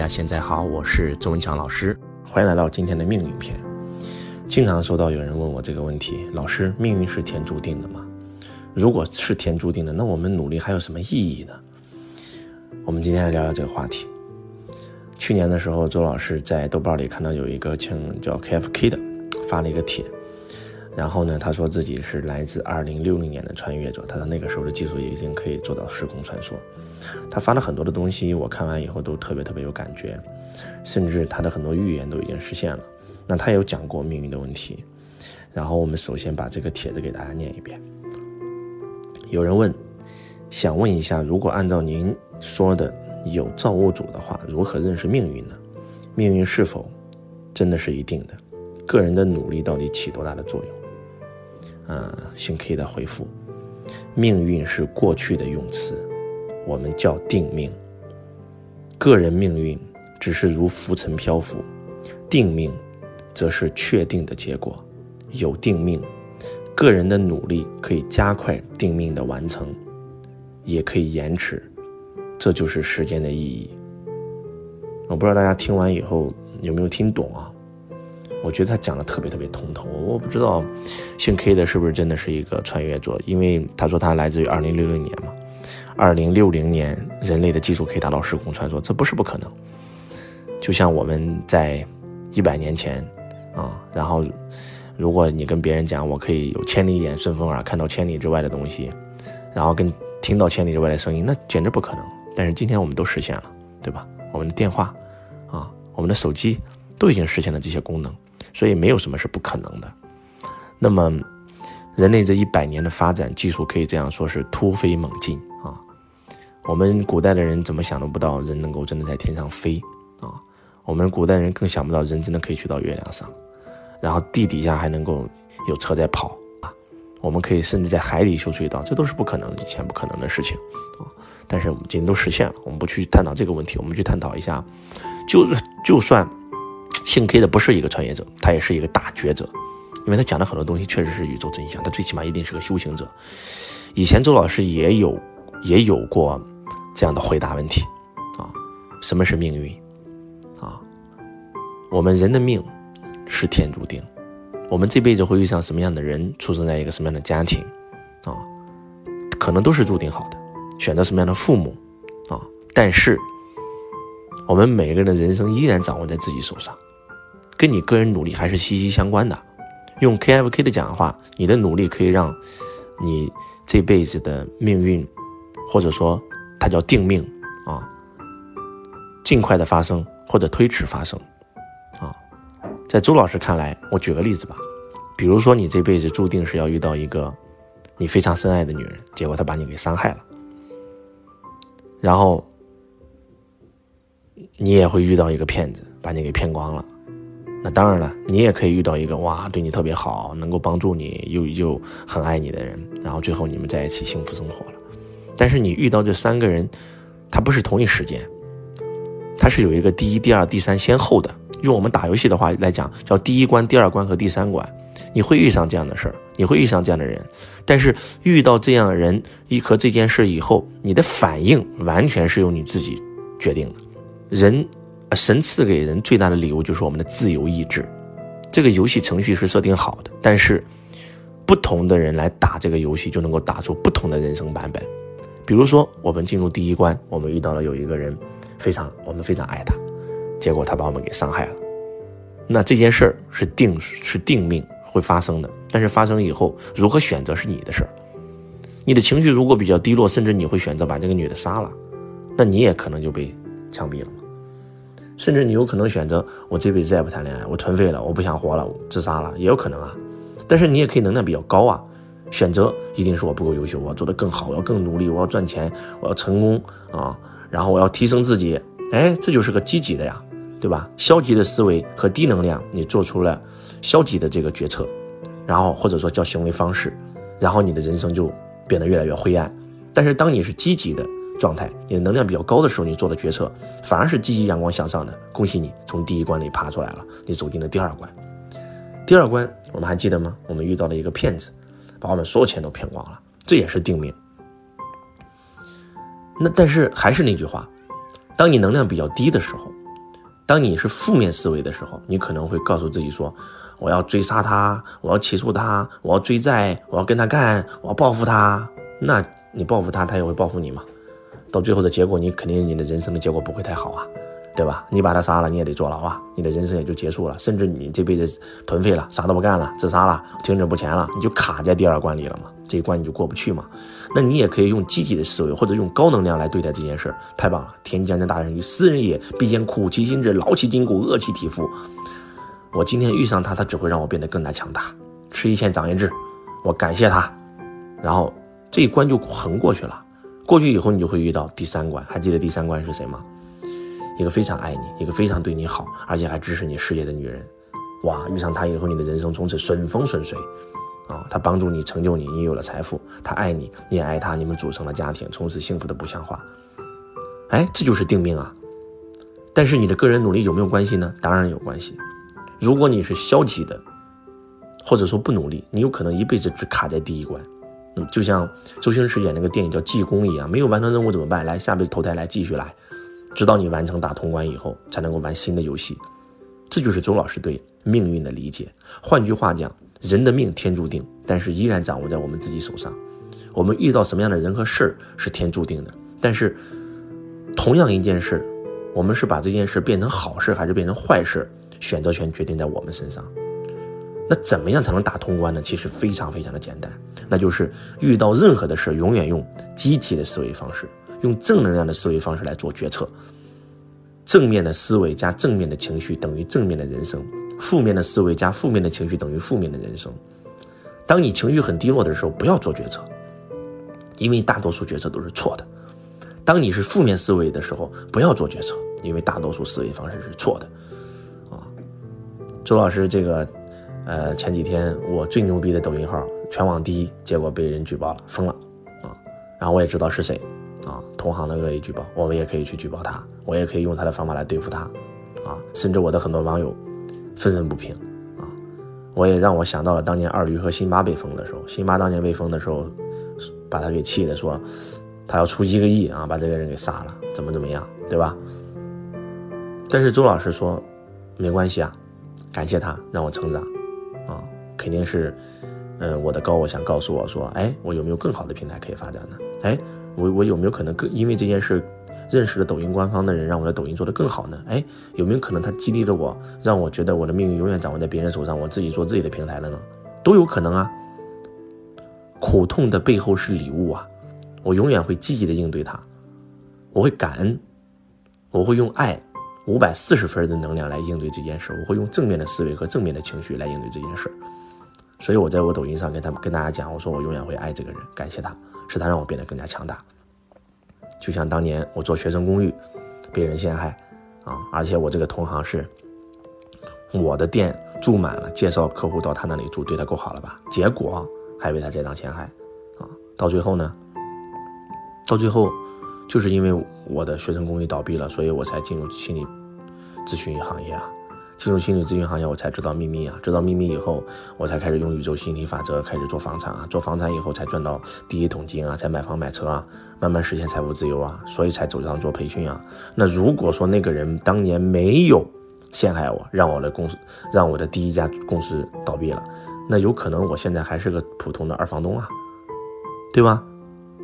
大家现在好，我是周文强老师，欢迎来到今天的命运篇。经常收到有人问我这个问题：老师，命运是天注定的吗？如果是天注定的，那我们努力还有什么意义呢？我们今天来聊聊这个话题。去年的时候，周老师在豆瓣里看到有一个称叫 KFK 的发了一个帖，然后呢，他说自己是来自2060年的穿越者，他说那个时候的技术已经可以做到时空穿梭。他发了很多的东西，我看完以后都特别特别有感觉，甚至他的很多预言都已经实现了。那他有讲过命运的问题，然后我们首先把这个帖子给大家念一遍。有人问，想问一下，如果按照您说的有造物主的话，如何认识命运呢？命运是否真的是一定的？个人的努力到底起多大的作用？嗯，姓 K 的回复：命运是过去的用词。我们叫定命，个人命运只是如浮尘漂浮，定命则是确定的结果。有定命，个人的努力可以加快定命的完成，也可以延迟，这就是时间的意义。我不知道大家听完以后有没有听懂啊？我觉得他讲的特别特别通透。我不知道姓 K 的是不是真的是一个穿越者，因为他说他来自于二零六零年嘛。二零六零年，人类的技术可以达到时空穿梭，这不是不可能。就像我们在一百年前啊，然后如果你跟别人讲，我可以有千里眼、顺风耳，看到千里之外的东西，然后跟听到千里之外的声音，那简直不可能。但是今天我们都实现了，对吧？我们的电话啊，我们的手机都已经实现了这些功能，所以没有什么是不可能的。那么，人类这一百年的发展，技术可以这样说是突飞猛进啊。我们古代的人怎么想都不到人能够真的在天上飞啊！我们古代人更想不到人真的可以去到月亮上，然后地底下还能够有车在跑啊！我们可以甚至在海底修隧道，这都是不可能以前不可能的事情啊！但是我们今天都实现了。我们不去探讨这个问题，我们去探讨一下，就是就算姓 K 的不是一个穿越者，他也是一个大觉者，因为他讲的很多东西确实是宇宙真相，他最起码一定是个修行者。以前周老师也有也有过。这样的回答问题，啊，什么是命运？啊，我们人的命是天注定，我们这辈子会遇上什么样的人，出生在一个什么样的家庭，啊，可能都是注定好的，选择什么样的父母，啊，但是我们每个人的人生依然掌握在自己手上，跟你个人努力还是息息相关的。用 KFK 的讲的话，你的努力可以让你这辈子的命运，或者说。它叫定命啊，尽快的发生或者推迟发生啊。在周老师看来，我举个例子吧，比如说你这辈子注定是要遇到一个你非常深爱的女人，结果她把你给伤害了，然后你也会遇到一个骗子，把你给骗光了。那当然了，你也可以遇到一个哇，对你特别好，能够帮助你又又很爱你的人，然后最后你们在一起幸福生活了。但是你遇到这三个人，他不是同一时间，他是有一个第一、第二、第三先后的。用我们打游戏的话来讲，叫第一关、第二关和第三关。你会遇上这样的事儿，你会遇上这样的人。但是遇到这样的人一和这件事以后，你的反应完全是由你自己决定的。人，神赐给人最大的礼物就是我们的自由意志。这个游戏程序是设定好的，但是不同的人来打这个游戏，就能够打出不同的人生版本。比如说，我们进入第一关，我们遇到了有一个人，非常我们非常爱他，结果他把我们给伤害了。那这件事儿是定是定命会发生的，但是发生以后如何选择是你的事儿。你的情绪如果比较低落，甚至你会选择把这个女的杀了，那你也可能就被枪毙了甚至你有可能选择我这辈子再也不谈恋爱，我颓废了，我不想活了，自杀了，也有可能啊。但是你也可以能量比较高啊。选择一定是我不够优秀，我要做得更好，我要更努力，我要赚钱，我要成功啊！然后我要提升自己，哎，这就是个积极的呀，对吧？消极的思维和低能量，你做出了消极的这个决策，然后或者说叫行为方式，然后你的人生就变得越来越灰暗。但是当你是积极的状态，你的能量比较高的时候，你做的决策反而是积极、阳光、向上的。恭喜你从第一关里爬出来了，你走进了第二关。第二关我们还记得吗？我们遇到了一个骗子。把我们所有钱都骗光了，这也是定命。那但是还是那句话，当你能量比较低的时候，当你是负面思维的时候，你可能会告诉自己说：“我要追杀他，我要起诉他，我要追债，我要跟他干，我要报复他。”那你报复他，他也会报复你嘛？到最后的结果，你肯定你的人生的结果不会太好啊。对吧？你把他杀了，你也得坐牢啊！你的人生也就结束了，甚至你这辈子颓废了，啥都不干了，自杀了，停止不前了，你就卡在第二关里了嘛？这一关你就过不去嘛？那你也可以用积极的思维，或者用高能量来对待这件事儿，太棒了！天将降大任于斯人也，必先苦其心志，劳其筋骨，饿其体肤。我今天遇上他，他只会让我变得更加强大。吃一堑长一智，我感谢他，然后这一关就横过去了。过去以后，你就会遇到第三关，还记得第三关是谁吗？一个非常爱你，一个非常对你好，而且还支持你事业的女人，哇！遇上她以后，你的人生从此顺风顺水，啊！她帮助你成就你，你有了财富，她爱你，你也爱她，你们组成了家庭，从此幸福的不像话。哎，这就是定命啊！但是你的个人努力有没有关系呢？当然有关系。如果你是消极的，或者说不努力，你有可能一辈子只卡在第一关。嗯，就像周星驰演那个电影叫《济公》一样，没有完成任务怎么办？来，下辈子投胎来继续来。直到你完成打通关以后，才能够玩新的游戏。这就是周老师对命运的理解。换句话讲，人的命天注定，但是依然掌握在我们自己手上。我们遇到什么样的人和事儿是天注定的，但是同样一件事，我们是把这件事变成好事还是变成坏事，选择权决定在我们身上。那怎么样才能打通关呢？其实非常非常的简单，那就是遇到任何的事，永远用积极的思维方式。用正能量的思维方式来做决策，正面的思维加正面的情绪等于正面的人生，负面的思维加负面的情绪等于负面的人生。当你情绪很低落的时候，不要做决策，因为大多数决策都是错的。当你是负面思维的时候，不要做决策，因为大多数思维方式是错的。啊，周老师，这个，呃，前几天我最牛逼的抖音号全网第一，结果被人举报了，封了，啊，然后我也知道是谁。啊，同行的恶意举报，我们也可以去举报他，我也可以用他的方法来对付他，啊，甚至我的很多网友愤愤不平，啊，我也让我想到了当年二驴和辛巴被封的时候，辛巴当年被封的时候，把他给气的说，他要出一个亿啊，把这个人给杀了，怎么怎么样，对吧？但是周老师说，没关系啊，感谢他让我成长，啊，肯定是，嗯，我的高我想告诉我说，哎，我有没有更好的平台可以发展呢？哎。我我有没有可能更因为这件事认识了抖音官方的人，让我的抖音做得更好呢？哎，有没有可能他激励了我，让我觉得我的命运永远掌握在别人手上，我自己做自己的平台了呢？都有可能啊。苦痛的背后是礼物啊，我永远会积极的应对它，我会感恩，我会用爱五百四十分的能量来应对这件事，我会用正面的思维和正面的情绪来应对这件事。所以我在我抖音上跟他们跟大家讲，我说我永远会爱这个人，感谢他。是他让我变得更加强大，就像当年我做学生公寓，被人陷害，啊，而且我这个同行是，我的店住满了，介绍客户到他那里住，对他够好了吧？结果还被他这样陷害，啊，到最后呢，到最后，就是因为我的学生公寓倒闭了，所以我才进入心理咨询行业啊。进入心理咨询行业，我才知道秘密啊！知道秘密以后，我才开始用宇宙心理法则开始做房产啊！做房产以后才赚到第一桶金啊！才买房买车啊！慢慢实现财务自由啊！所以才走上做培训啊！那如果说那个人当年没有陷害我，让我的公司让我的第一家公司倒闭了，那有可能我现在还是个普通的二房东啊，对吧？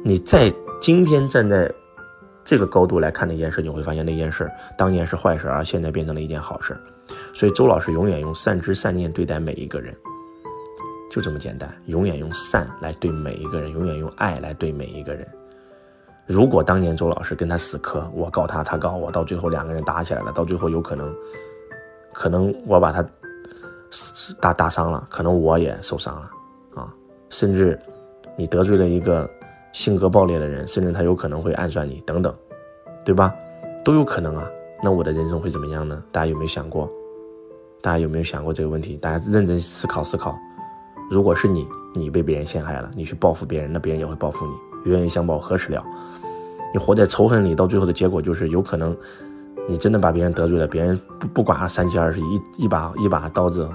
你在今天站在。这个高度来看那件事，你会发现那件事当年是坏事，而现在变成了一件好事。所以周老师永远用善知善念对待每一个人，就这么简单。永远用善来对每一个人，永远用爱来对每一个人。如果当年周老师跟他死磕，我告他，他告我，到最后两个人打起来了，到最后有可能，可能我把他打打伤了，可能我也受伤了啊。甚至你得罪了一个。性格暴烈的人，甚至他有可能会暗算你，等等，对吧？都有可能啊。那我的人生会怎么样呢？大家有没有想过？大家有没有想过这个问题？大家认真思考思考。如果是你，你被别人陷害了，你去报复别人，那别人也会报复你。冤冤相报何时了？你活在仇恨里，到最后的结果就是有可能，你真的把别人得罪了，别人不不管三七二十一，一把一把刀子，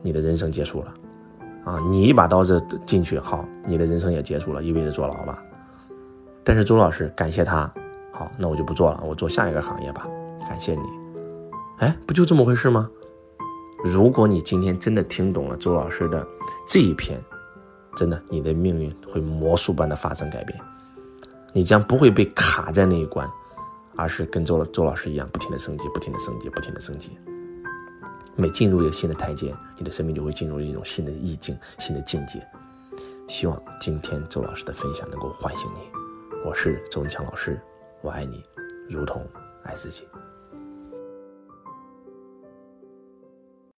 你的人生结束了。啊，你一把刀子进去，好，你的人生也结束了，一辈子坐牢吧。但是周老师感谢他，好，那我就不做了，我做下一个行业吧。感谢你，哎，不就这么回事吗？如果你今天真的听懂了周老师的这一篇，真的，你的命运会魔术般的发生改变，你将不会被卡在那一关，而是跟周周老师一样，不停的升级，不停的升级，不停的升级。每进入一个新的台阶，你的生命就会进入一种新的意境、新的境界。希望今天周老师的分享能够唤醒你。我是周文强老师，我爱你，如同爱自己。